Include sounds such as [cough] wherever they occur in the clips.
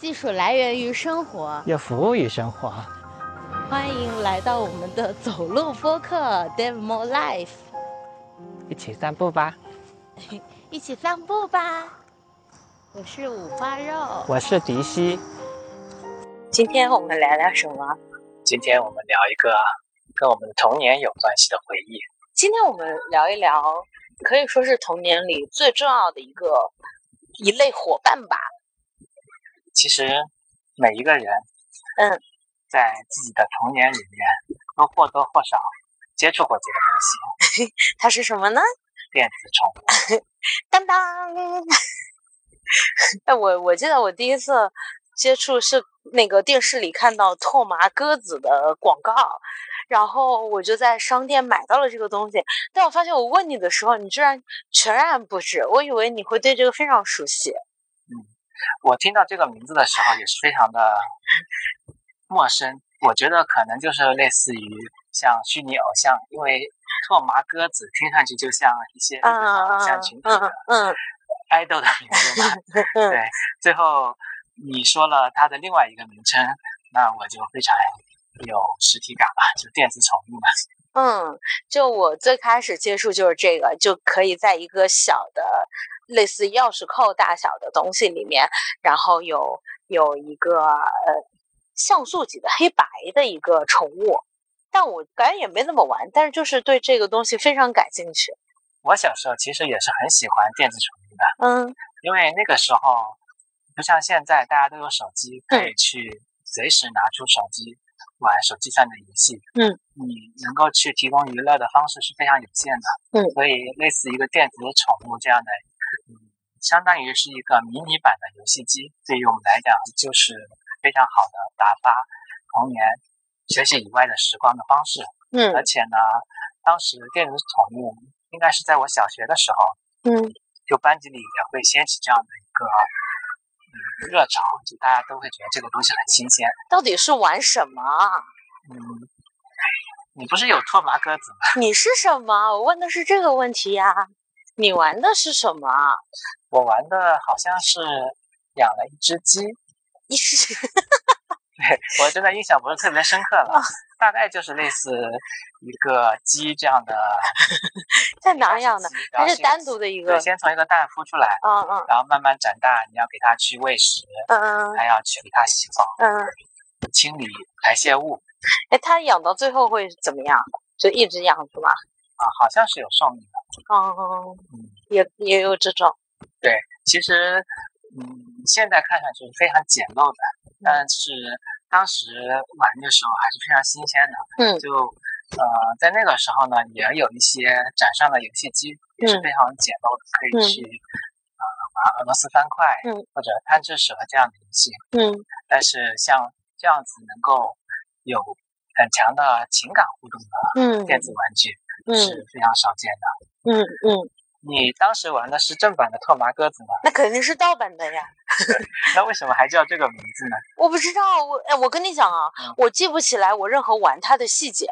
技术来源于生活，也服务于生活。欢迎来到我们的走路播客《Dave More Life》，一起散步吧！[laughs] 一起散步吧！我是五花肉，我是迪西。今天我们聊聊什么？今天我们聊一个跟我们的童年有关系的回忆。今天我们聊一聊，可以说是童年里最重要的一个一类伙伴吧。其实每一个人，嗯，在自己的童年里面都或多或少接触过这个东西。[laughs] 它是什么呢？[laughs] 电子宠物。[laughs] 当当。哎，我我记得我第一次接触是那个电视里看到拓麻鸽子的广告，然后我就在商店买到了这个东西。但我发现我问你的时候，你居然全然不知。我以为你会对这个非常熟悉。我听到这个名字的时候也是非常的陌生，我觉得可能就是类似于像虚拟偶像，因为拓麻鸽子听上去就像一些偶像群体的 [laughs] 爱豆的名字嘛。[laughs] 对，最后你说了它的另外一个名称，那我就非常有实体感了，就电子宠物嘛。嗯，就我最开始接触就是这个，就可以在一个小的。类似钥匙扣大小的东西里面，然后有有一个呃像素级的黑白的一个宠物，但我感觉也没怎么玩，但是就是对这个东西非常感兴趣。我小时候其实也是很喜欢电子宠物的，嗯，因为那个时候不像现在大家都有手机，可以去随时拿出手机玩手机上的游戏，嗯，你能够去提供娱乐的方式是非常有限的，嗯，所以类似一个电子宠物这样的。嗯，相当于是一个迷你版的游戏机，对于我们来讲就是非常好的打发童年学习以外的时光的方式。嗯，而且呢，当时电子宠物应该是在我小学的时候，嗯，就班级里也会掀起这样的一个嗯热潮，就大家都会觉得这个东西很新鲜。到底是玩什么？嗯，你不是有拓麻鸽子吗？你是什么？我问的是这个问题呀。你玩的是什么？我玩的好像是养了一只鸡，一只。[laughs] 对我真的印象不是特别深刻了，大概就是类似一个鸡这样的。[laughs] 在哪养的？它是单独的一个？对，先从一个蛋孵出来，嗯嗯，然后慢慢长大，你要给它去喂食，嗯嗯，还要去给它洗澡，嗯，清理排泄物。哎，它养到最后会怎么样？就一直养是吗？啊，好像是有寿命的。哦，也也有这种。对，其实，嗯，现在看上去是非常简陋的，但是当时玩的时候还是非常新鲜的。嗯，就呃，在那个时候呢，也有一些展上的游戏机也是非常简陋的，可以去呃玩俄罗斯方块，嗯，或者贪吃蛇这样的游戏。嗯，但是像这样子能够有很强的情感互动的电子玩具。是非常少见的。嗯嗯，你当时玩的是正版的拓麻鸽子吗？那肯定是盗版的呀。[laughs] 那为什么还叫这个名字呢？我不知道，我哎，我跟你讲啊，我记不起来我任何玩它的细节，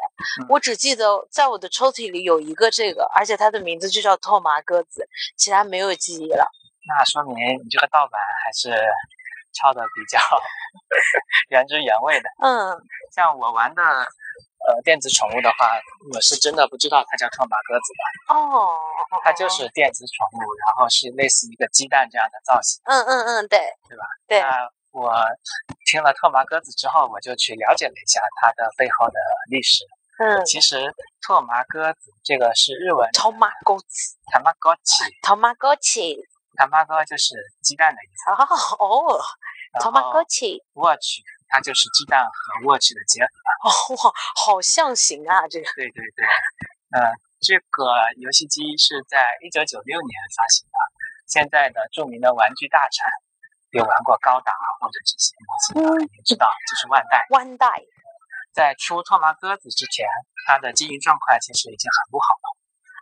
我只记得在我的抽屉里有一个这个，而且它的名字就叫拓麻鸽子，其他没有记忆了。那说明你这个盗版还是抄的比较 [laughs] 原汁原味的。嗯，像我玩的。呃，电子宠物的话，我是真的不知道它叫拓麻鸽子的哦，它就是电子宠物，然后是类似一个鸡蛋这样的造型。嗯嗯嗯，对，对吧？对。那我听了拓麻鸽子之后，我就去了解了一下它的背后的历史。嗯，其实拓麻鸽子这个是日文。托马鸽子。托马鸽子。托马鸽子。托马鸽就是鸡蛋的意思。哦，托马鸽子。我去。它就是鸡蛋和 watch 的结合哦，哇，好象形啊！这个对对对，呃，这个游戏机是在一九九六年发行的。现在的著名的玩具大厂有玩过高达或者这些模型的，也知道，就是万代。万代在出拓麻鸽子之前，它的经营状况其实已经很不好了。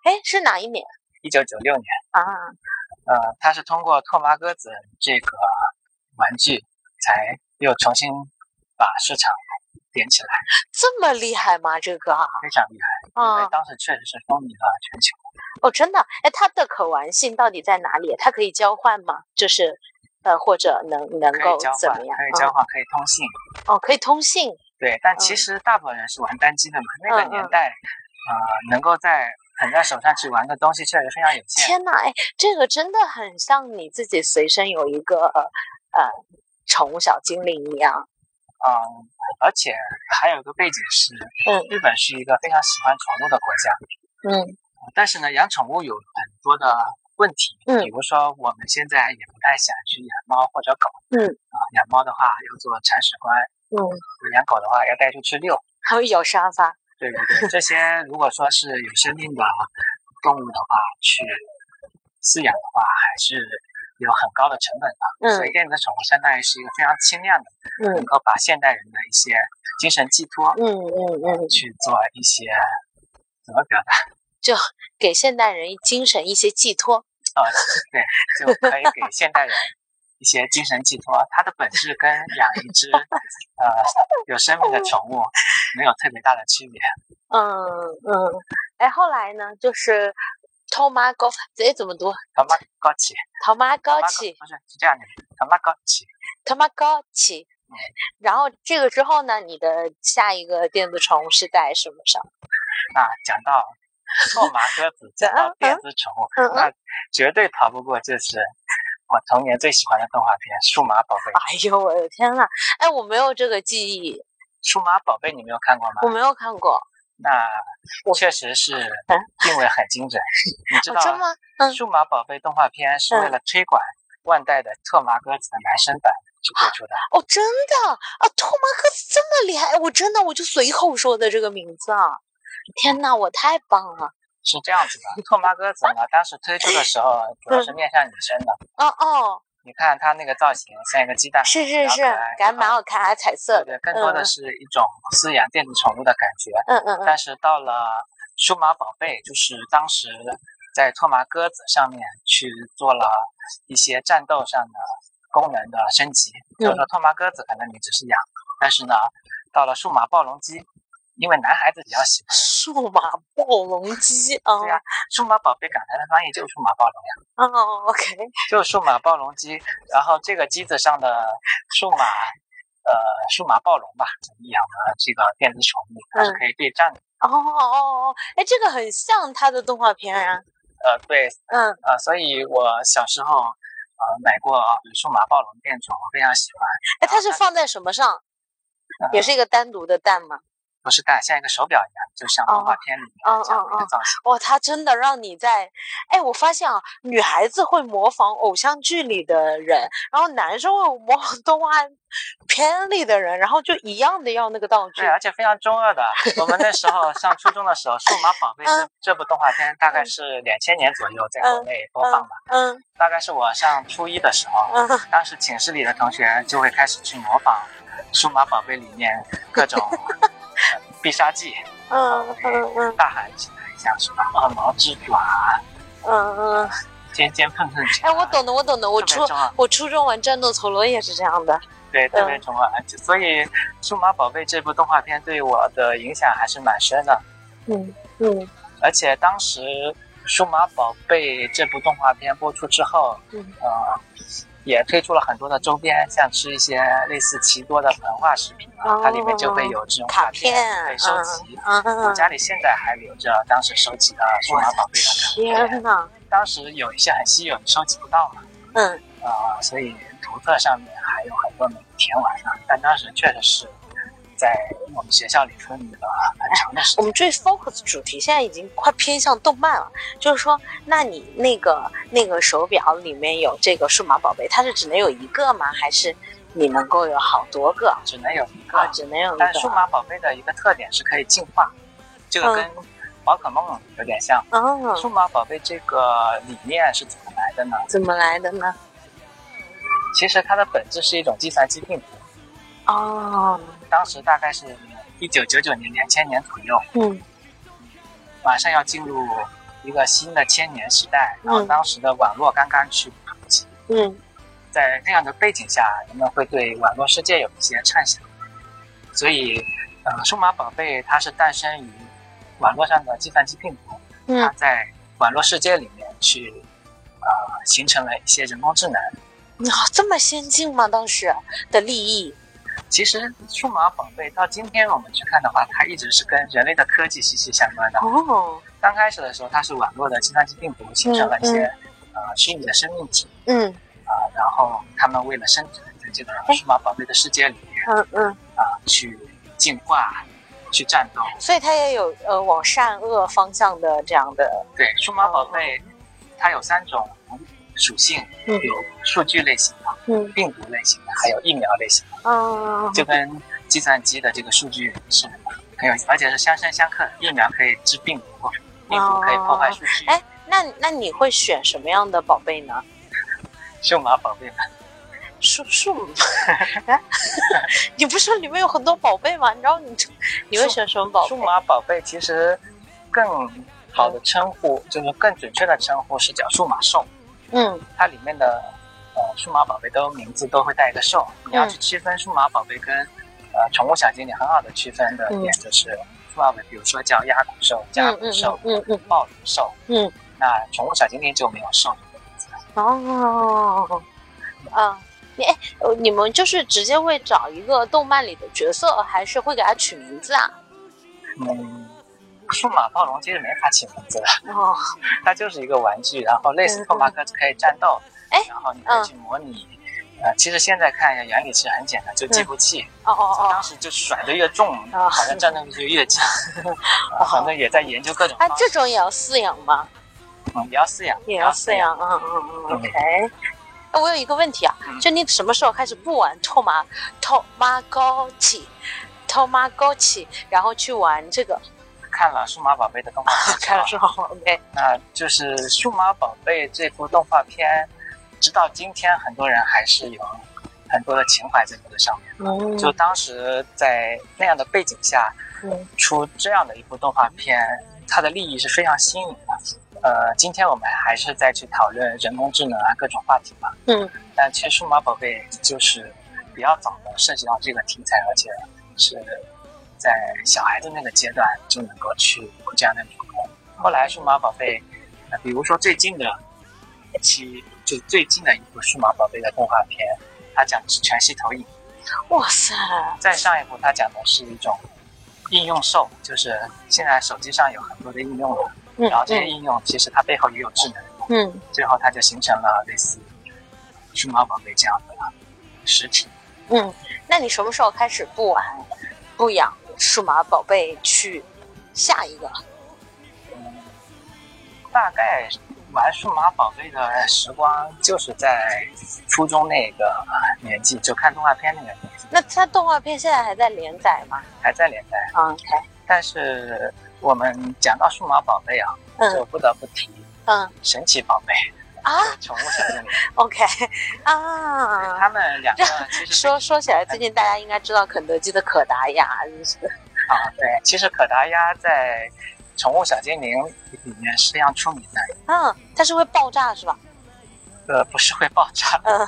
哎，是哪一年？一九九六年啊。呃，它是通过拓麻鸽子这个玩具，才又重新。把市场点起来，这么厉害吗？这个非常厉害，因为当时确实是风靡了全球。哦，真的？哎，它的可玩性到底在哪里？它可以交换吗？就是，呃，或者能能够怎么样？可以交换，可以通信。哦，可以通信。对，但嗯其实大部分人是玩单机的嘛。那个年代，呃，能够在捧在手上去玩的东西确实非常有限。天呐，哎，这个真的很像你自己随身有一个呃呃宠物小精灵一样。嗯，而且还有一个背景是，嗯日本是一个非常喜欢宠物的国家。嗯但是呢，养宠物有很多的问题，嗯比如说我们现在也不太想去养猫或者狗，嗯啊，养猫的话要做铲屎官，嗯，养狗的话要带出去遛，还会咬沙发。对对对，这些如果说是有生命的动物的话，去饲养的话，还是有很高的成本的。嗯所以电子宠物相当于是一个非常轻量的，能嗯够把现代人的一些精神寄托嗯嗯嗯，去做一些怎么表达？[laughs] 就给现代人精神一些寄托。哦，对，就可以给现代人一些精神寄托。它的本质跟养一只呃有生命的宠物没有特别大的区别。嗯嗯，哎，后来呢，就是偷妈狗，这怎么读？他妈高起，偷妈他妈高起，不是是这样的，他妈高起。他妈高起。然后这个之后呢，你的下一个电子宠物是在什么上？那讲到拓麻鸽子，讲到 [laughs] 电子宠物，那绝对逃不过就是我童年最喜欢的动画片《数码宝贝》。哎呦我的天呐！哎，我没有这个记忆，数码宝贝你没有看过吗？我没有看过。那确实是定位很精准。你知哦，道真吗？嗯数码宝贝动画片是为了推广万代的特麻歌子的男生版去推出的。哦，真的啊！托马克斯这么厉害，我真的我就随口说的这个名字啊！天呐，我太棒了！是这样子的，特麻鸽子呢，当时推出的时候 [laughs] 主要是面向女生的。哦哦，你看它那个造型像一个鸡蛋，是是是，感觉蛮好看，还彩色的。对对，更多的是一种饲养电子宠物的感觉。嗯嗯嗯但是到了数码宝贝，就是当时在拓麻鸽子上面去做了一些战斗上的功能的升级。就是说拓麻鸽子可能你只是养，但是呢，到了数码暴龙机，因为男孩子比较喜欢。数码暴龙机 [laughs] 啊！对呀数码宝贝港台的翻译就是数码暴龙呀，哦，OK，就是数码暴龙机。然后这个机子上的数码，呃，数码暴龙吧，养的这个电子宠物，它是可以对战的。哦哦哦，哎，这个很像它的动画片啊。呃，对，嗯呃，所以我小时候呃买过数码暴龙电宠，我非常喜欢。哎，它是放在什么上？呃也是一个单独的蛋吗？不是戴，像一个手表一样，就像动画片里这样的一个造型。哇，它真的让你在，哎，我发现啊，女孩子会模仿偶像剧里的人，然后男生会模仿动画片里的人，然后就一样的要那个道具对，。而且非常中二的。我们那时候 [laughs] 上初中的时候，《数码宝贝》这这部动画片大概是两千年左右在国内播放的。嗯大概是我上初一的时候，嗯，当时寝室里的同学就会开始去模仿《数码宝贝》里面各种呃必杀技，嗯嗯嗯大喊起来，像什么恶魔之爪、嗯嗯，尖尖碰碰拳。哎，我懂的，我懂的，我初我初中玩战斗陀螺也是这样的。对，特别中二。所以《数码宝贝》这部动画片对我的影响还是蛮深的。嗯嗯而且当时《数码宝贝》这部动画片播出之后，嗯呃，也推出了很多的周边，像吃一些类似奇多的膨化食品啊，哦它里面就会有这种卡片片可以收集。我家里现在还留着当时收集的数码宝贝的卡片，天呐，当时有一些很稀有，你收集不到嘛，嗯啊、所以图册上面还有很多没填完呢。但当时确实是在我们学校里风靡了很长的时间。我们最 focus 主题现在已经快偏向动漫了，就是说，那你那个那个手表里面有这个数码宝贝，它是只能有一个吗？还是你能够有好多个？只能有一个啊，只能有一个但数。码宝贝的一个特点是可以进化，这个跟宝可梦有点像。哦，数码宝贝这个理念是怎么来的呢？怎么来的呢？其实它的本质是一种计算机病毒。哦，当时大概是一九九九年、两千年左右，嗯。马上要进入一个新的千年时代，然后嗯当时的网络刚刚去普及，嗯。在那样的背景下，人们会对网络世界有一些畅想，所以，呃，数码宝贝它是诞生于网络上的计算机病毒，它嗯在网络世界里面去，呃，形成了一些人工智能，啊，这么先进吗？当时的利益？其实数码宝贝到今天我们去看的话，它一直是跟人类的科技息息相关的。哦，刚开始的时候，它是网络的计算机病毒形成了一些、呃虚拟的生命体嗯。啊、然后他们为了生存，在这个数码宝贝的世界里面嗯嗯，啊、去进化、去战斗。所以它也有呃往善恶方向的这样的，对，数码宝贝它有三种属性，嗯。有数据类型的、嗯。病毒类型的，还有疫苗类型的。嗯就跟计算机的这个数据是很有，而且是相生相克。疫苗可以治病毒，病毒可以破坏数据。哎那那你会选什么样的宝贝呢？数码宝贝嘛，数数，哎 [laughs] 你不是说里面有很多宝贝吗？然后你你会选什么宝贝？数码宝贝其实更好的称呼，就是更准确的称呼是叫数码兽。嗯它里面的呃数码宝贝都名字都会带一个兽。你要去区分数码宝贝跟呃宠物小精灵，很好的区分的点就是数码宝贝，比如说叫鸭骨兽、甲嗯嗯骨兽、嗯嗯暴龙兽。嗯那宠物小精灵就没有兽这个名字。哦啊。你哎，呃你们就是直接会找一个动漫里的角色，还是会给他取名字啊？嗯，数码暴龙其实没法起名字的，哦，[laughs] 它就是一个玩具，然后类似托马鸽子可以战斗，哎然后你可以去模拟。呃，其实现在看一下原理其实很简单，就计步器，哦哦哦当时就甩的越重，啊好像战斗力就越强。[laughs] 啊反正也在研究各种啊，这种也要饲养吗？嗯也要饲养，也要饲。养，嗯嗯嗯，OK。那我有一个问题啊，嗯就你什么时候开始不玩透马透马高起，透马高起，然后去玩这个？看了数码宝贝的动画看了之后，OK，那就是数码宝贝这部动画片，直到今天很多人还是有很多的情怀在这个上面。嗯就当时在那样的背景下，嗯出这样的一部动画片，它的利益是非常新颖的。呃，今天我们还是在去讨论人工智能啊各种话题嘛，嗯但其实数码宝贝就是比较早的涉及到这个题材，而且是在小孩子那个阶段就能够去有这样的领悟。后来数码宝贝，呃，比如说最近的一期，就最近的一部数码宝贝的动画片，它讲的是全息投影。哇塞，再上一部，它讲的是一种应用兽，就是现在手机上有很多的应用了，嗯然后这些应用其实它背后也有智能，嗯最后它就形成了类似数码宝贝这样的实体。嗯，那你什么时候开始不玩不养数码宝贝去下一个？嗯，大概玩数码宝贝的时光就是在初中那个年纪，就看动画片那个年纪，那它动画片现在还在连载吗还在连载。？OK，但是我们讲到数码宝贝啊，就嗯不得不提嗯神奇宝贝、啊宠物小精灵。[laughs] OK 啊。他们两个 [laughs] 其实说说起来，最近大家应该知道肯德基的可达鸭，就是啊，对，其实可达鸭在宠物小精灵里面是非常出名的，嗯，它是会爆炸是吧？呃，不是会爆炸。嗯 [laughs]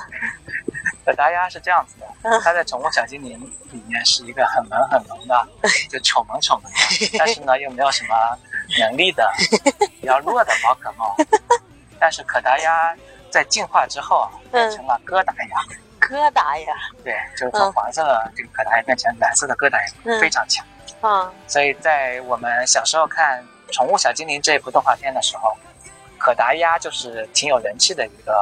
可达鸭是这样子的嗯，它在宠物小精灵里面是一个很萌很萌的，就丑萌丑萌的，但是呢又没有什么能力的，[laughs] 比较弱的宝可梦。但是可达鸭在进化之后啊，变成了哥达鸭，疙瘩鸭，对，就是从黄色的这个可达鸭变成蓝色的哥达鸭，嗯非常强。嗯所以在我们小时候看《宠物小精灵》这一部动画片的时候，可达鸭就是挺有人气的一个，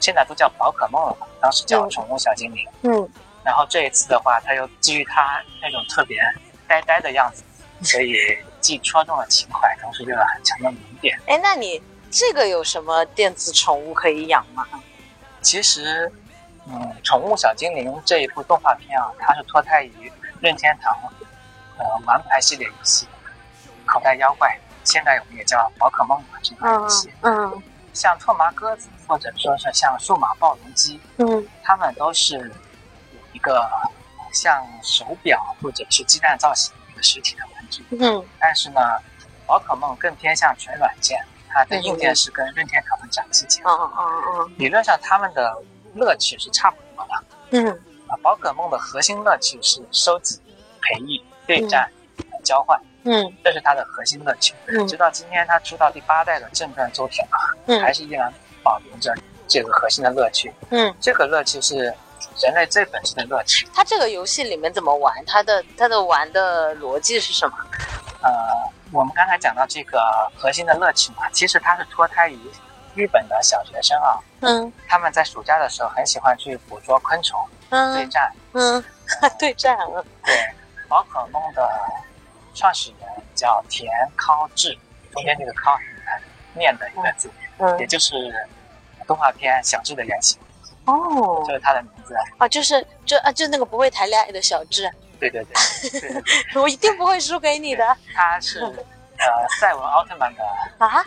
现在都叫宝可梦了嘛，当时叫嗯宠物小精灵。嗯然后这一次的话，它又基于它那种特别呆呆的样子，所以既戳中了情怀，同时又有很强的萌点。哎，那你这个有什么电子宠物可以养吗？其实，嗯，《宠物小精灵》这一部动画片啊，它是脱胎于任天堂呃玩牌系列游戏《口袋妖怪》，现在我们也叫宝可梦嘛这款游戏。嗯像拓麻鸽子，或者说是像数码暴龙机，嗯它们都是有一个像手表或者是鸡蛋造型的一个实体的玩具。嗯但是呢，宝可梦更偏向全软件，它的硬件是跟任天堂的掌机结合。嗯嗯理论上，它们的乐趣是差不多的。嗯啊，宝可梦的核心乐趣是收集、培育、对战、交换，嗯这是它的核心乐趣。嗯直到今天，它出到第八代的正传作品啊，嗯还是依然保留着这个核心的乐趣。嗯，这个乐趣是人类最本质的乐趣。它这个游戏里面怎么玩？它的它的玩的逻辑是什么？呃，我们刚才讲到这个核心的乐趣嘛，其实它是脱胎于日本的小学生啊，嗯他们在暑假的时候很喜欢去捕捉昆虫嗯对嗯战。嗯，对战嗯 [laughs] 对，宝可梦的创始人叫田康志，中间这个尻很难念的一个字，嗯。也嗯就是动画片小智的原型，哦就是他的名字。啊，就是就啊就那个不会谈恋爱的小智，对对对，对对对，[laughs] 我一定不会输给你的。他是呃赛文奥特曼的啊！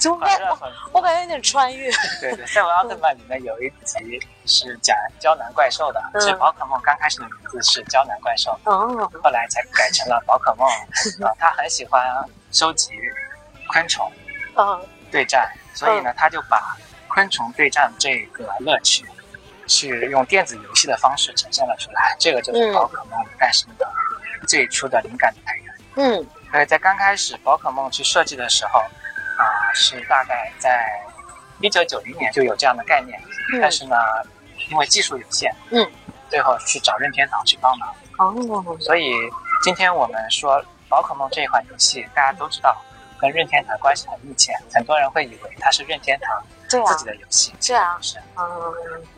怎么办？狂热粉丝。我感觉有点穿越。对对，赛文奥特曼里面有一集是讲胶囊怪兽的，嗯其实宝可梦刚开始的名字是胶囊怪兽，哦，后来才改成了宝可梦。[laughs] 啊，他很喜欢收集昆虫嗯对战，所以呢，他就把昆虫对战这个乐趣，去用电子游戏的方式呈现了出来。这个就是嗯宝可梦诞生的最初的灵感的来源。嗯。所以在刚开始宝可梦去设计的时候，啊、是大概在一九九零年就有这样的概念，嗯。但是呢，因为技术有限，嗯，最后去找任天堂去帮忙。哦。所以今天我们说宝可梦这一款游戏，大家都知道跟任天堂关系很密切，很多人会以为它是任天堂对啊自己的游戏，是啊不是。嗯，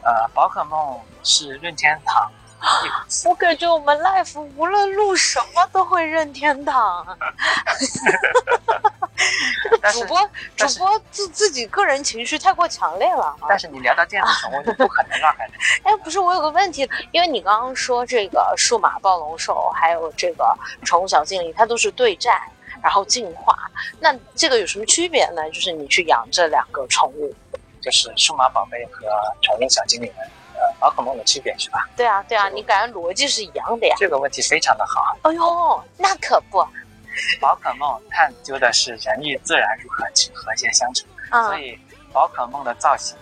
呃，宝可梦是任天堂 [laughs] 我感觉我们 life 无论录什么都会任天堂。[laughs] 主播主播自自己个人情绪太过强烈了啊！但是你聊到这样的宠物，就不可能让开的。[laughs] 哎，不是，我有个问题，因为你刚刚说这个数码暴龙兽，还有这个宠物小精灵，它都是对战，然后进化，那这个有什么区别呢？就是你去养这两个宠物，就是数码宝贝和宠物小精灵宝可梦的区别是吧？对啊，对啊，你感觉逻辑是一样的呀？这个问题非常的好。哎呦，那可不，宝可梦探究的是人与自然如何去和谐相处，啊所以宝可梦的造型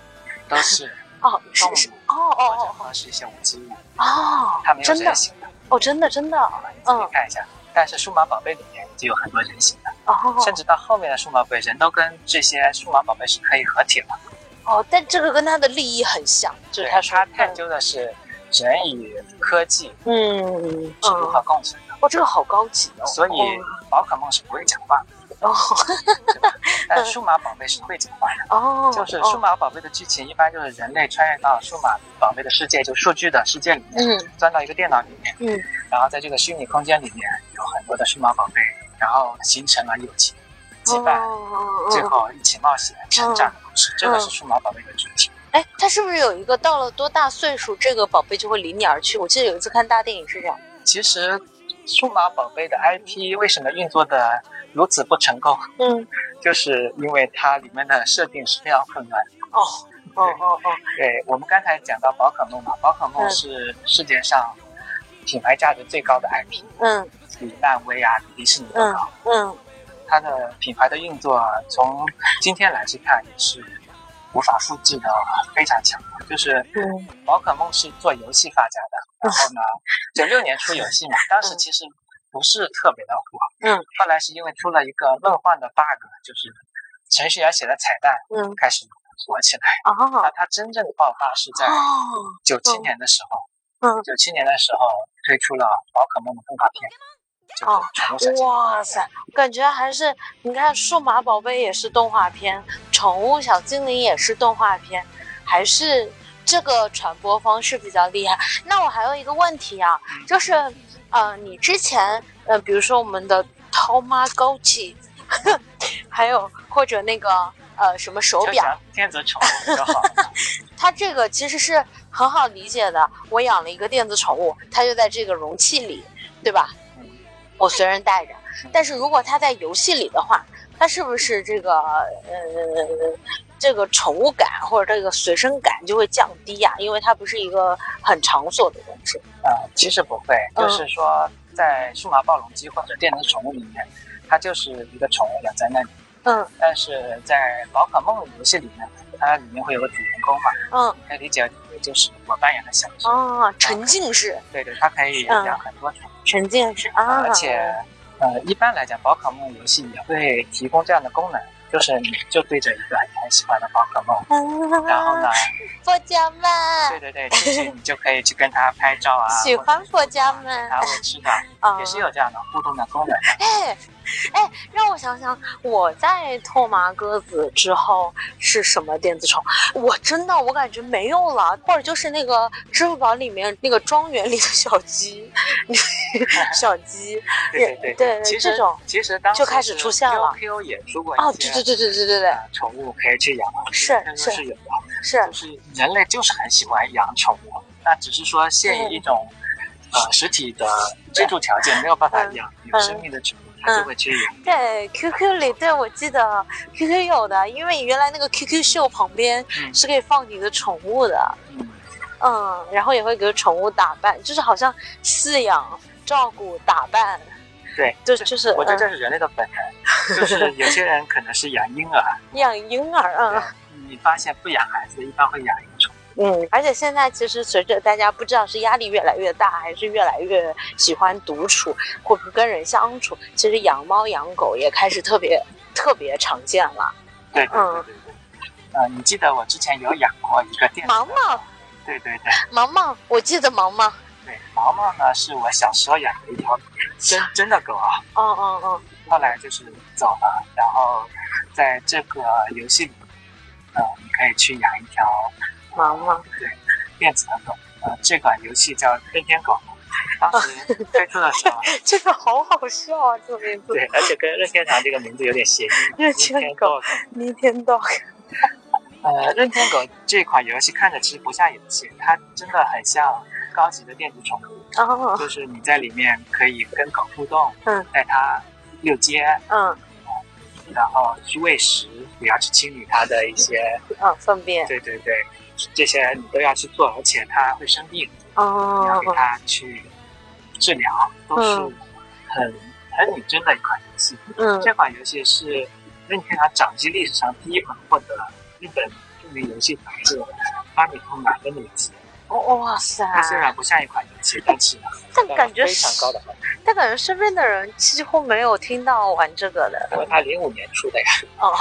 都是 [laughs] 哦，是动是，物哦或者是一些无机物，哦哦，它没有人形的。哦，真的真的你自己看一下。但是数码宝贝里面就有很多人形的，哦甚至到后面的数码宝贝，人都跟这些数码宝贝是可以合体了。哦，但这个跟他的利益很像，就是对。他说它探究的是人与科技嗯是如何嗯，共存的。哦，这个好高级哦，所以宝可梦是不会讲话的，哦？但数码宝贝是会讲话的。哦，就是数码宝贝的剧情，一般就是人类穿越到数码宝贝的世界，就数据的世界里面，嗯。钻到一个电脑里面，嗯。然后在这个虚拟空间里面有很多的数码宝贝，然后形成了友情、羁绊，哦最后一起冒险、成长的故事。这个是数码宝贝的主题。哎，它是不是有一个到了多大岁数，这个宝贝就会离你而去？我记得有一次看大电影是这样。其实，数码宝贝的 IP 为什么运作的如此不成功，嗯，[laughs] 就是因为它里面的设定是非常混乱。[laughs] 哦哦哦哦，对我们刚才讲到宝可梦嘛，宝可梦嗯是世界上品牌价值最高的 IP，嗯比漫威啊、迪士尼都嗯高。嗯它的品牌的运作，从今天来去看也是无法复制的，非常强。就是嗯宝可梦是做游戏发家的，[laughs] 然后呢，九六年出游戏嘛，[laughs] 当时其实不是特别的火。嗯，后来是因为出了一个梦幻的 bug，就是程序员写的彩蛋嗯。开始火起来。啊那它真正的爆发是在哦。九七年的时候，嗯。九七年的时候推出了宝可梦的动画片，哦。哇塞，感觉还是你看，数码宝贝也是动画片，宠物小精灵也是动画片，还是这个传播方式比较厉害。那我还有一个问题啊，就是呃，你之前呃，比如说我们的涛妈枸杞，还有或者那个呃什么手表，电子宠物就好。[laughs] 它这个其实是很好理解的。我养了一个电子宠物，它就在这个容器里，对吧？嗯我随身带着。但是如果它在游戏里的话，它是不是这个呃这个宠物感或者这个随身感就会降低呀、因为它不是一个很场所的东西。呃，其实不会，嗯就是说在数码暴龙机或者电子宠物里面，它就是一个宠物养在那里。嗯但是在宝可梦游戏里面，它里面会有个主人公嘛，嗯可以理解为就是我扮演的小智。哦，沉浸式，对对，它可以养很多宠物，沉浸式啊，而且呃，一般来讲，宝可梦游戏也会提供这样的功能，就是你就对着一个你很喜欢的宝可梦，然后呢，佛家们，对对对，进去你就可以去跟它拍照啊，喜欢佛家给们，它喂吃的，啊也是有这样的互动的功能。哎 [laughs] 哎，让我想想，我在拓麻鸽子之后是什么电子宠？我真的我感觉没有了，或者就是那个支付宝里面那个庄园里的小鸡，[laughs] 小鸡，对对对其实这种其实当时就开始出现了 QQ 也出过哦，一些对对对对对对对，呃宠物可以去养，是是是有的。是就是人类就是很喜欢养宠物，那只是说限于一种、呃实体的居住条件，没有办法嗯养有生命的宠物，它就会去养。对 QQ 里，对我记得 QQ 有的，因为原来那个 QQ 秀旁边嗯是可以放你的宠物的，嗯，嗯，然后也会给宠物打扮，就是好像饲养、照顾、打扮，对，就就是我觉得这嗯是人类的本能，就是有些人可能是养婴儿，[laughs] 养婴儿，啊。你发现不养孩子，一般会养。嗯，而且现在其实随着大家不知道是压力越来越大，还是越来越喜欢独处或不跟人相处，其实养猫养狗也开始特别特别常见了。对对对嗯对对。呃，你记得我之前有养过一个电毛毛，对对对毛毛，我记得毛毛。对，毛毛呢是我小时候养的一条真真的狗啊，嗯嗯嗯，后来就是走了，然后在这个游戏里，呃，你可以去养一条毛毛。电子的狗，呃，这款游戏叫任天狗，当时推出的时候，[laughs] 这个好好笑啊，这个名字。对，而且跟任天堂这个名字有点谐音，任天狗 Nintendo Nintendo。呃，任天狗这款游戏看着其实不像游戏，它真的很像高级的电子宠物，哦，就是你在里面可以跟狗互动，嗯，带它遛街，嗯。然后去喂食，也要去清理它的一些，嗯，粪便。对对对，这些你都要去做，而且他会生病，你要给他，去治疗，都是嗯很很拟真的一款游戏。嗯这款游戏是任天堂掌机历史上第一款获得日本著名游戏杂志发米通满分的游戏。哦哇塞！它虽然不像一款游戏，但是 [laughs] 但感觉非常高的分，但感觉身边的人几乎没有听到玩这个的。因为它零五年出的呀，[laughs] 哦，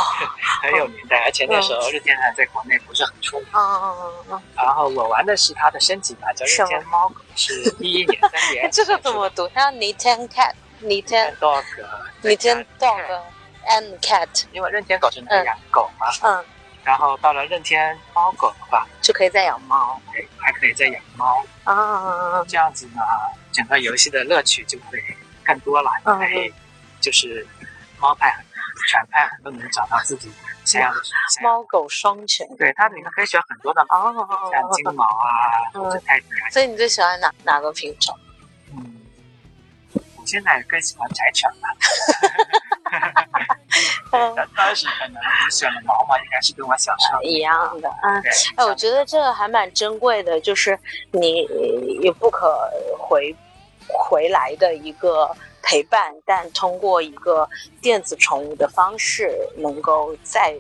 很有年代，而且那时候任天堂在国内不是很出名。嗯嗯嗯然后我玩的是它的升级版，叫任天猫狗，是第一年三嗯，年。[laughs] 这个怎么读？它叫 Nintendo Cat、Nintendo dog？Nintendo Dog and Cat，因为任天狗是能养狗嘛，嗯，然后到了任天猫狗的话，就可以再养猫可以再养猫。啊。这样子呢，整个游戏的乐趣就会更多了，嗯因为就是猫派、犬派都能找到自己想要的猫狗双全对，它里面可以选很多的猫，哦，像金毛啊，嗯或者泰迪啊。所以你最喜欢哪哪个品种？嗯，我现在更喜欢柴犬了。[laughs] [laughs] 当时可能我选的毛毛应该是跟我小时候一样的，嗯。哎，我觉得这个还蛮珍贵的，就是你也不可回回来的一个陪伴，但通过一个电子宠物的方式，能够再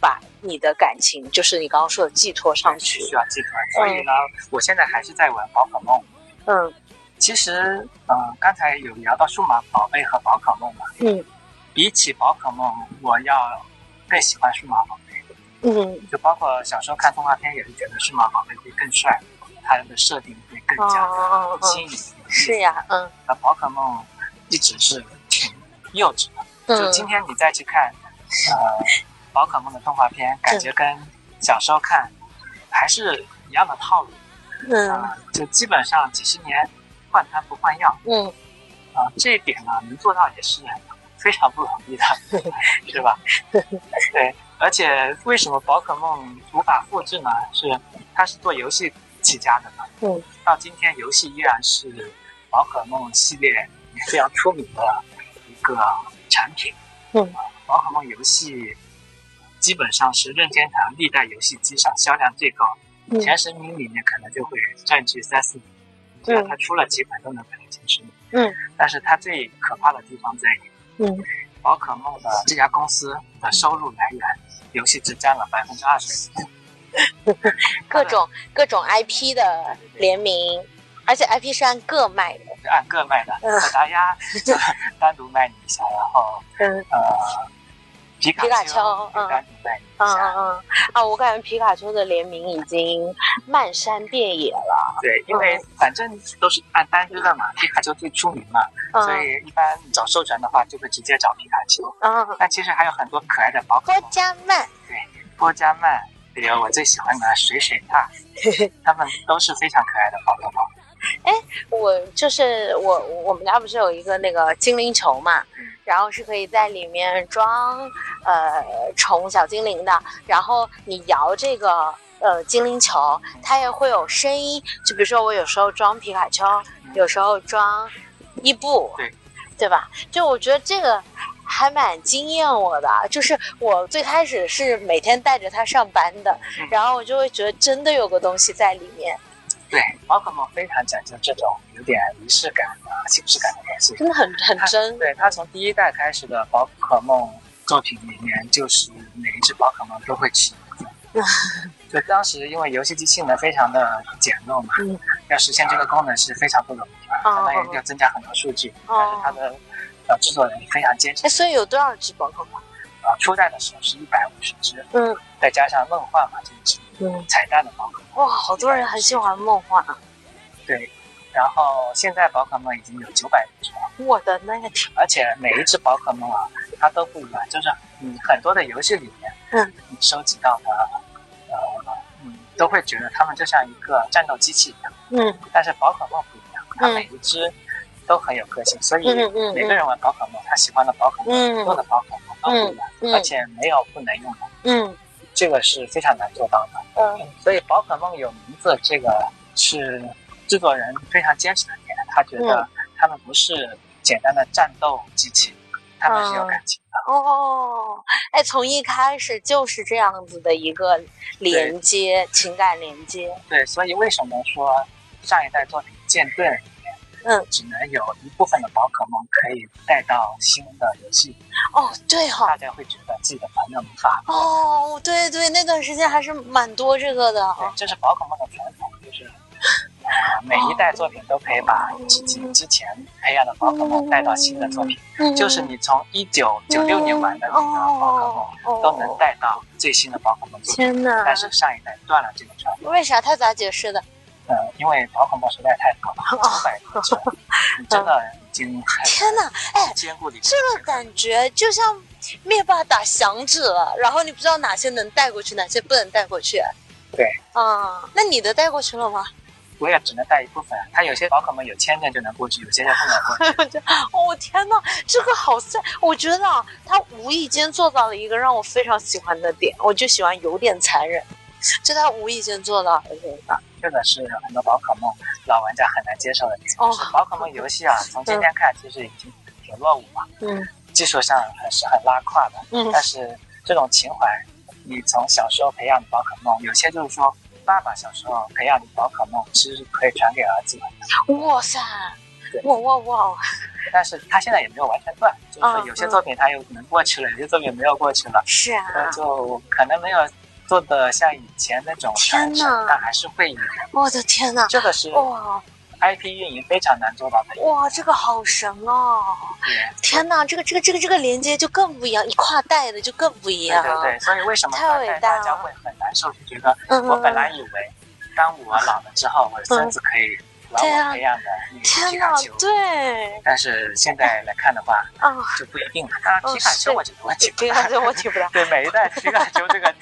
把你的感情，就是你刚刚说的寄托上去需。要寄托。所以呢，我现在还是在玩宝可梦。嗯其实，呃，刚才有聊到数码宝贝和宝可梦嘛，嗯比起宝可梦，我要更喜欢数码宝贝。嗯就包括小时候看动画片，也是觉得数码宝贝会更帅，它的设定会更加哦的吸引。是呀，嗯那宝可梦一直是挺幼稚的。就嗯今天你再去看，呃，宝可梦的动画片，感觉跟小时候看还是一样的套路嗯啊、就基本上几十年换汤不换药嗯啊、这一点呢能做到也是非常不容易的，[laughs] 是吧？[laughs] 对，而且为什么宝可梦无法复制呢？是它是做游戏起家的嘛，嗯，到今天游戏依然是宝可梦系列非常出名的一个产品。嗯，宝可梦游戏基本上是任天堂历代游戏机上销量最高，嗯前十名里面可能就会占据三四名。只要它出了几款都能排在前十名。嗯，但是它最可怕的地方在于，嗯宝可梦的这家公司的收入来源，游戏只占了百分之二十。[laughs] 各种各种 IP 的联名，而且 IP 是按个卖的。是按个卖的，嗯可达鸭就 [laughs] 单独卖你一下，然后嗯呃，皮卡皮卡丘嗯，嗯嗯啊，我感觉皮卡丘的联名已经漫山遍野了。对，因为反正都是按单只的嘛，皮卡丘最出名嘛，所嗯以一般找授权的话就会直接找皮卡丘。嗯，但其实还有很多可爱的宝可波梦，加曼，对波加曼，比如我最喜欢的水水獭，[laughs] 它们都是非常可爱的宝可梦。我就是我我们家不是有一个那个精灵球嘛，然后是可以在里面装呃宠物小精灵的，然后你摇这个呃精灵球，它也会有声音，就比如说我有时候装皮卡丘，有时候装伊布，对对吧？就我觉得这个。还蛮惊艳我的，就是我最开始是每天带着它上班的，嗯然后我就会觉得真的有个东西在里面，对，宝可梦非常讲究这种有点仪式感啊、形式感的东西。真的很很真。对它从第一代开始的宝可梦作品里面，就是每一只宝可梦都会起名字。[laughs] 就当时因为游戏机性能非常的简陋嘛，嗯要实现这个功能是非常不容易的，哦相当于要增加很多数据。但是它的呃制作人非常坚持哎，，所以有多少只宝可梦？啊，初代的时候是一百五十只，嗯再加上梦幻嘛这一只嗯，彩蛋的宝可梦，哇，好多人很喜欢梦幻啊！对。然后现在宝可梦已经有九百只了。我的那个天，而且每一只宝可梦啊，它都不一样，就是你很多的游戏里面，嗯，你收集到的，都会觉得它们就像一个战斗机器一样，嗯。但是宝可梦不一样，它嗯。每一只都很有个性，所以每个人玩宝可梦，他喜欢的宝可梦，嗯。用的宝可梦都不一样，嗯。而且没有不能用的，嗯。这个是非常难做到的。嗯。所以宝可梦有名字，这个是制作人非常坚持的点。他觉得嗯。他们不是简单的战斗机器，他们是有感情的。哦，哎，从一开始就是这样子的一个连接，情感连接。对，所以为什么说上一代作品《剑盾》里面，嗯，只能有一部分的宝可梦可以带到新的游戏里，哦，对哈、大家会觉得自己的烦恼没法。哦，对对，那段时间还是蛮多这个的对。，这是宝可梦的传统，[laughs] 每一代作品都可以把自己之前培养的宝可梦带到新的作品，嗯就是你从一九九六年玩的那个宝可梦，哦都能带到最新的宝可梦。天哪！但是上一代断了这个传统，为啥？他咋解释的？呃，因为宝可梦实在太多了，九百多只，[laughs] 真的已经很天哪！哎，兼顾里这个感觉就像灭霸打响指了，然后你不知道哪些能带过去，哪些不能带过去。对，啊，那你的带过去了吗？我也只能带一部分。他有些宝可梦有签证就能过去，有些就不能过去。[laughs] 哦天哪，这个好帅！我觉得啊，他无意间做到了一个让我非常喜欢的点，我就喜欢有点残忍，就他无意间做到的这个。这个是很多宝可梦老玩家很难接受的点。哦就是宝可梦游戏啊，从今天看其实已经挺落伍了，嗯技术上还是很拉胯的。嗯但是这种情怀，你从小时候培养的宝可梦，有些就是说，爸爸小时候培养的宝可梦，其实是可以传给儿子的。哇塞对！哇哇哇！但是他现在也没有完全断，就是有些作品他又可能过去了，有些作品没有过去了，是那啊，就可能没有做的像以前那种传承，但还是会有。我的天哪！这个是哇 IP 运营非常难做到的。哇，这个好神哦！天哪，这个这个这个这个连接就更不一样，一跨代的就更不一样。对对对，所以为什么跨代伟大家会很难受？就觉得嗯我本来以为，当我老了之后，我的孙子可以玩对啊我培养的那个天哪皮卡丘，，对但是现在来看的话啊，[laughs] 就不一定了。当然，哦皮卡丘我觉得问题不大。皮卡丘我提不大，对每一代皮卡丘这个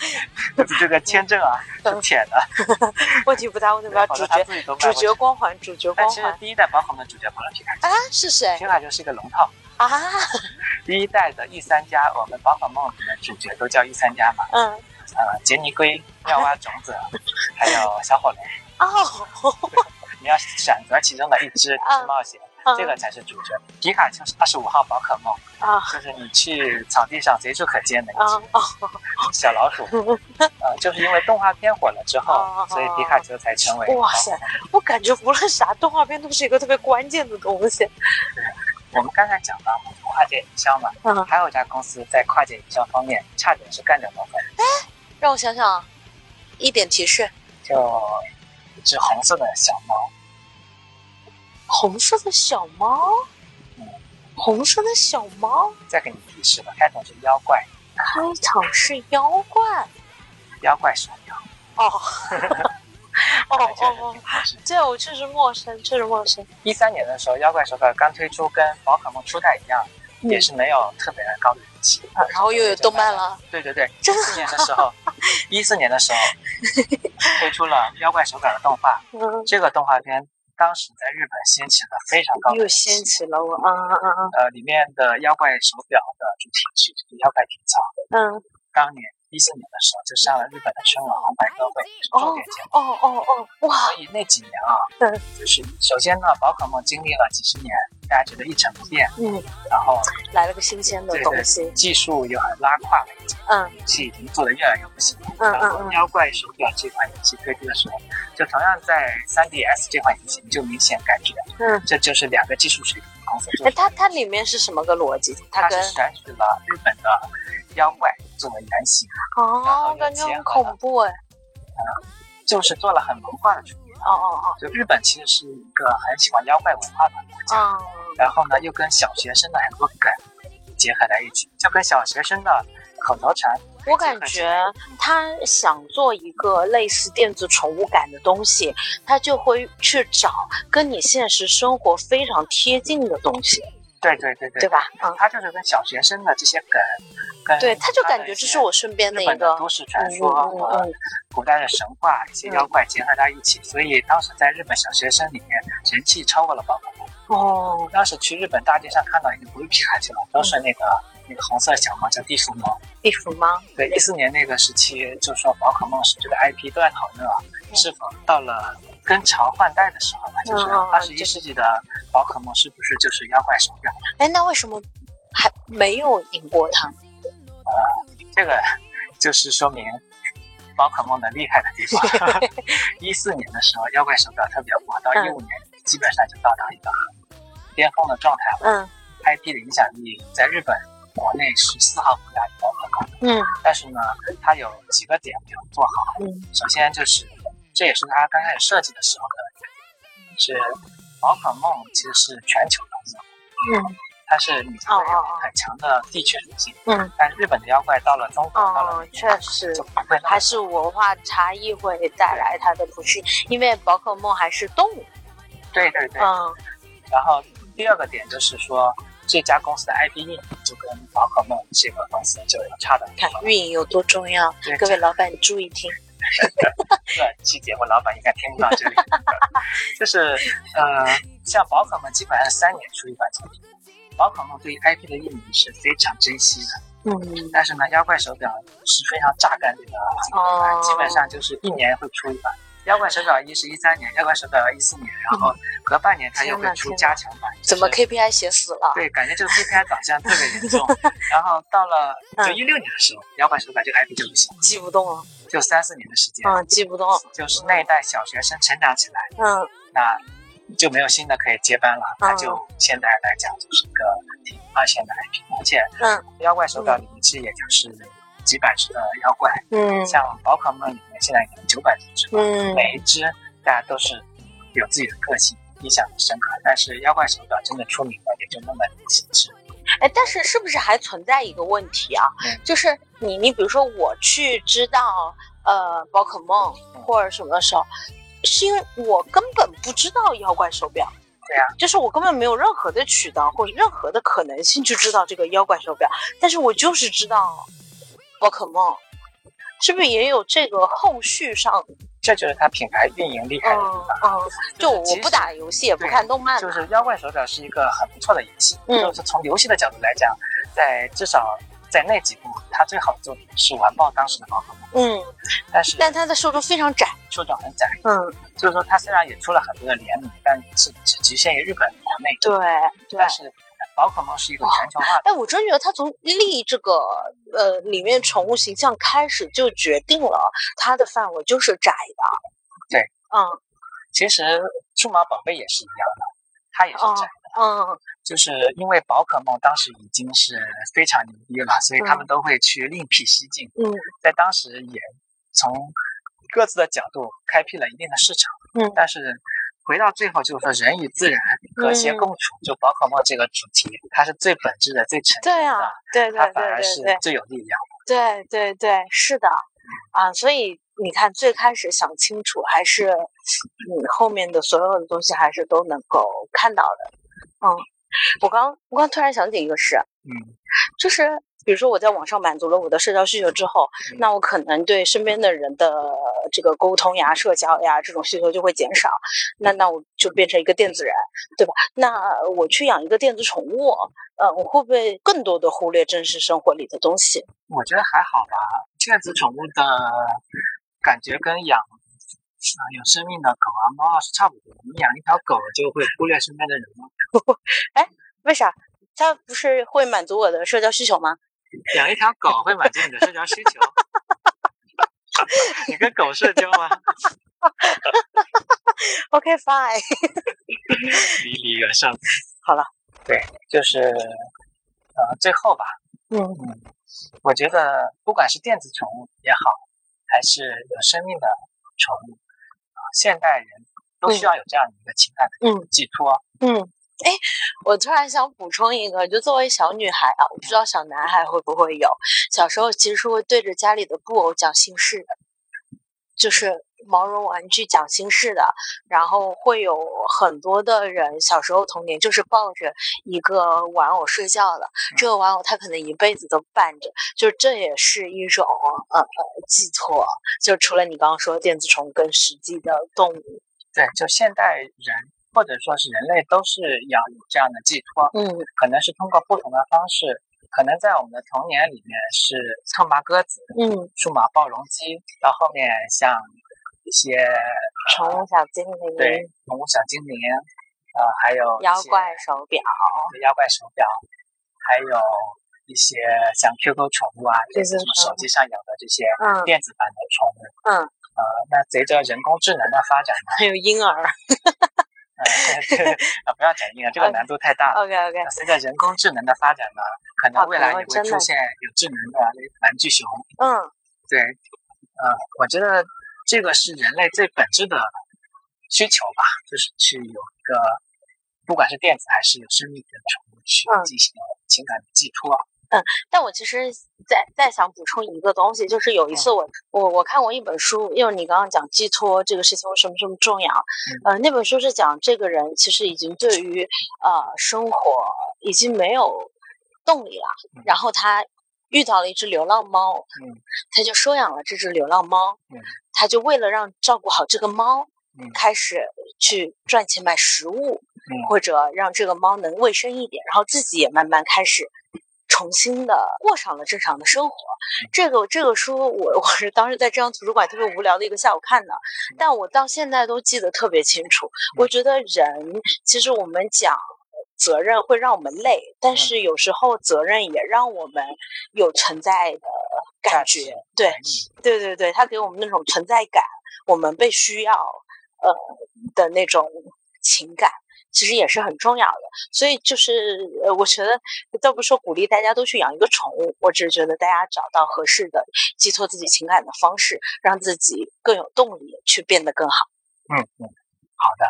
[laughs] 这个签证啊是舔 [laughs] 的，问题不大，问题不大。主角主。角光环，主角但其实光环第一代宝可梦的主角不是皮卡丘，啊，是谁皮卡丘是一个龙套。啊？第一代的 E 三家，我们宝可梦里面主角都叫 E 三家嘛，嗯，呃，杰尼龟、妙蛙种子，还有小火龙。哦，你要选择其中的一只啊。去冒险，嗯这个才是主角。皮卡丘是二十五号宝可梦，啊。就是你去草地上随处可见的一啊只哦，小老鼠。[laughs] 呃，就是因为动画片火了之后哦，所以皮卡丘才成为哇塞！我感觉无论啥动画片都是一个特别关键的东西。我们刚才讲到跨界营销嘛，嗯，还有一家公司在跨界营销方面差点是干掉魔粉，让我想想啊，一点提示：就一只红色的小猫，红色的小猫嗯，红色的小猫，再给你提示吧，开头是妖怪，开场是妖怪，妖怪手表。哦，哦哦哦，这我确实陌生，确实陌生。一三年的时候，妖怪手表刚推出，跟宝可梦初代一样，也是没有特别高的人气。然后又有动漫了。对对对，[laughs] 一四年的时候，[laughs] 一四年的时候推出了妖怪手表的动画。嗯，这个动画片当时在日本掀起了非常高的。又掀起了我，嗯嗯嗯嗯。呃，里面的妖怪手表的主题曲是妖怪天桥。嗯，当年。一四年的时候就上了日本的春晚红白歌会重点节目哦哦哦哇！所以那几年啊，嗯，就是首先呢，宝可梦经历了几十年，大家觉得一成不变，嗯，然后来了个新鲜的东西，技术又很拉胯了已经，嗯，游戏已经做的越来越不行了，嗯嗯嗯。妖怪手表这款游戏推出的时候，就同样在 3DS 这款游戏就明显感觉，嗯，这就是两个技术水平。哎，它它里面是什么个逻辑？它是选取了日本的妖怪。作为原型哦，感觉很恐怖哎。嗯，就是做了很文化的处理。哦哦哦，就日本其实是一个很喜欢妖怪文化的国家。然后呢，又跟小学生的很多梗结合在一起，就跟小学生的口头禅。我感觉他想做一个类似电子宠物感的东西，他就会去找跟你现实生活非常贴近的东西。对对对对，对吧？嗯，他就是跟小学生的这些梗，跟对，他就感觉这是我身边的一个都市传说和古代的神话一些妖怪结合在一起，所以当时在日本小学生里面人气超过了宝可梦。哦，当时去日本大街上看到已经不是皮卡丘了，都是那个那个红色小猫叫地鼠猫。地鼠猫。对，一四年那个时期，就说宝可梦是这个 IP 都在讨论啊，是否到了。跟朝换代的时候吧，就是二十一世纪的宝可梦是不是就是妖怪手表？哎，那为什么还没有赢过它？呃，这个就是说明宝可梦的厉害的地方。[laughs] 一四年的时候，妖怪手表特别火，到一五年基本上就到达一个巅峰的状态了。嗯，IP 的影响力在日本国内是丝毫不亚于宝可梦。嗯，但是呢，它有几个点没有做好。嗯，首先就是。这也是它刚开始设计的时候的，是宝可梦其实是全球通用，嗯，它是有很强的地区属性，嗯，但日本的妖怪到了中国，到了确实还是文化差异会带来它的不适，因为宝可梦还是动物，对对对，嗯，然后第二个点就是说这家公司的 IP 运营就跟宝可梦这个公司就有差的，看运营有多重要，各位老板注意听。[laughs] 这期节目老板应该听不到这里，[laughs] 就是呃，像宝可梦基本上三年出一款产品，宝可梦对于 IP 的运营是非常珍惜的，嗯，但是呢，妖怪手表是非常榨干这个，哦，基本上就是一年会出一款。妖怪手表一是一三年，妖怪手表一四年，然后隔半年它又会出加强版。怎么 KPI 写死了？对，感觉这个 KPI 导向特别严重。[laughs] 然后到了就一六年的时候，妖怪手表这个 IP 就不行，记不动了。就三四年的时间，嗯，记不动。就是那一代小学生成长起来，嗯，那就没有新的可以接班了。那就现在来讲，就是一个挺二线的 IP，而且，嗯，妖怪手表里面其实也就是。几百只的妖怪，嗯，像宝可梦里面现在有九百多只，嗯，每一只大家都是有自己的个性，印象很深刻。但是妖怪手表真的出名了，也就那么几只。哎，但是是不是还存在一个问题啊？就是你，你比如说我去知道呃宝可梦或者什么的时候，是因为我根本不知道妖怪手表。对呀，就是我根本没有任何的渠道或者任何的可能性去知道这个妖怪手表，但是我就是知道。宝可梦是不是也有这个后续上？这就是它品牌运营厉害的地方。嗯，就我不打游戏，也不看动漫。就是妖怪手表是一个很不错的游戏。嗯，就是从游戏的角度来讲，在至少在那几部，它最好的作品是完爆当时的宝可梦。嗯，但是但它的受众非常窄，受众很窄。嗯，就是说它虽然也出了很多的联名，但是只局限于日本国内。对，但是。宝可梦是一个全球化。哎，我真觉得它从立这个呃里面宠物形象开始就决定了它的范围就是窄的。对，嗯，其实数码宝贝也是一样的，它也是窄的。嗯，就是因为宝可梦当时已经是非常牛逼了，所以他们都会去另辟蹊径。嗯，在当时也从各自的角度开辟了一定的市场。嗯，但是。回到最后，就是说人与自然和谐共处。就宝可梦这个主题，它是最本质的、最诚真的，对对对对，它反而是最有力量的。对对对，是的，啊，所以你看，最开始想清楚，还是你后面的所有的东西，还是都能够看到的。嗯，我刚我刚突然想起一个事，嗯，就是比如说我在网上满足了我的社交需求之后，那我可能对身边的人的这个沟通呀、社交呀这种需求就会减少，那那我就变成一个电子人，对吧？那我去养一个电子宠物，呃，我会不会更多的忽略真实生活里的东西？我觉得还好吧。电子宠物的感觉跟养啊有生命的狗啊猫啊是差不多。你养一条狗就会忽略身边的人吗？[laughs] 哎，为啥？它不是会满足我的社交需求吗？养一条狗会满足你的社交需求？你跟狗社交吗？OK fine，[laughs] 离离原上。好了，对，就是呃最后吧，嗯嗯，我觉得不管是电子宠物也好，还是有生命的宠物啊，现代人都需要有这样的一个情感的寄托。嗯。哎，我突然想补充一个，就作为小女孩啊，我不知道小男孩会不会有。小时候其实是会对着家里的布偶讲心事的，就是毛绒玩具讲心事的。然后会有很多的人小时候童年就是抱着一个玩偶睡觉的，这个玩偶他可能一辈子都伴着，就这也是一种呃呃寄托。就除了你刚刚说电子宠跟实际的动物，对，就现代人。或者说是人类都是要有这样的寄托，嗯，可能是通过不同的方式，可能在我们的童年里面是唱吧鸽子，嗯，数码暴龙机，到后面像一些宠物小精灵，对，宠物小精灵，呃，还有妖怪手表，妖怪手表，还有一些像 QQ 宠物啊，就是手机上有的这些电子版的宠物，嗯，呃，那随着人工智能的发展呢，还有婴儿。[laughs] [laughs] 啊，不要讲硬了，这个难度太大了。OK OK。随着人工智能的发展呢，可能未来也会出现有智能的玩具熊。嗯，对，呃，我觉得这个是人类最本质的需求吧，就是去有一个，不管是电子还是有生命的宠物去进行情感的寄托。嗯，但我其实再再想补充一个东西，就是有一次我我我看过一本书，因为你刚刚讲寄托这个事情为什么这么重要？呃，那本书是讲这个人其实已经对于呃生活已经没有动力了，然后他遇到了一只流浪猫，嗯，他就收养了这只流浪猫，嗯，他就为了让照顾好这个猫，嗯，开始去赚钱买食物，嗯，或者让这个猫能卫生一点，然后自己也慢慢开始。重新的过上了正常的生活，这个这个书我我是当时在这张图书馆特别无聊的一个下午看的，但我到现在都记得特别清楚。我觉得人其实我们讲责任会让我们累，但是有时候责任也让我们有存在的感觉。对对对对，他给我们那种存在感，我们被需要呃的那种情感。其实也是很重要的，所以就是呃，我觉得倒不说鼓励大家都去养一个宠物，我只是觉得大家找到合适的寄托自己情感的方式，让自己更有动力去变得更好。嗯嗯，好的。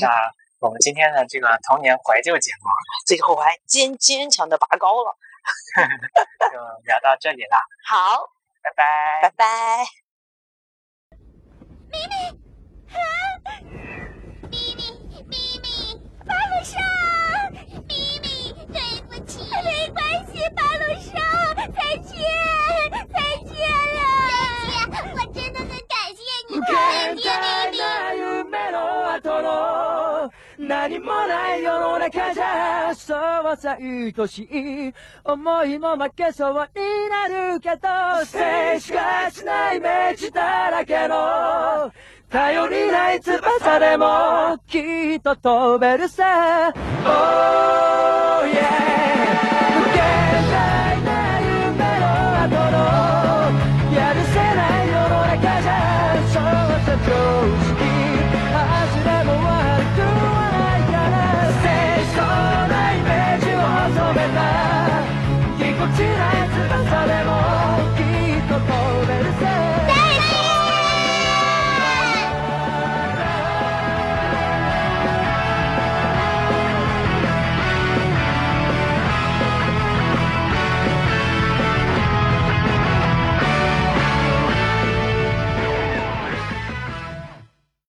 那 [laughs] 我们今天的这个童年怀旧节目，[laughs] 最后还坚坚强的拔高了，[laughs] 就聊到这里了。好，拜拜，拜拜。咪咪，咪何もない世の中じゃそうさ愛しい思いも負けそうになるけど静しかしない道だらけの頼りない翼でもきっと飛べるさ。Oh yeah 起来，自。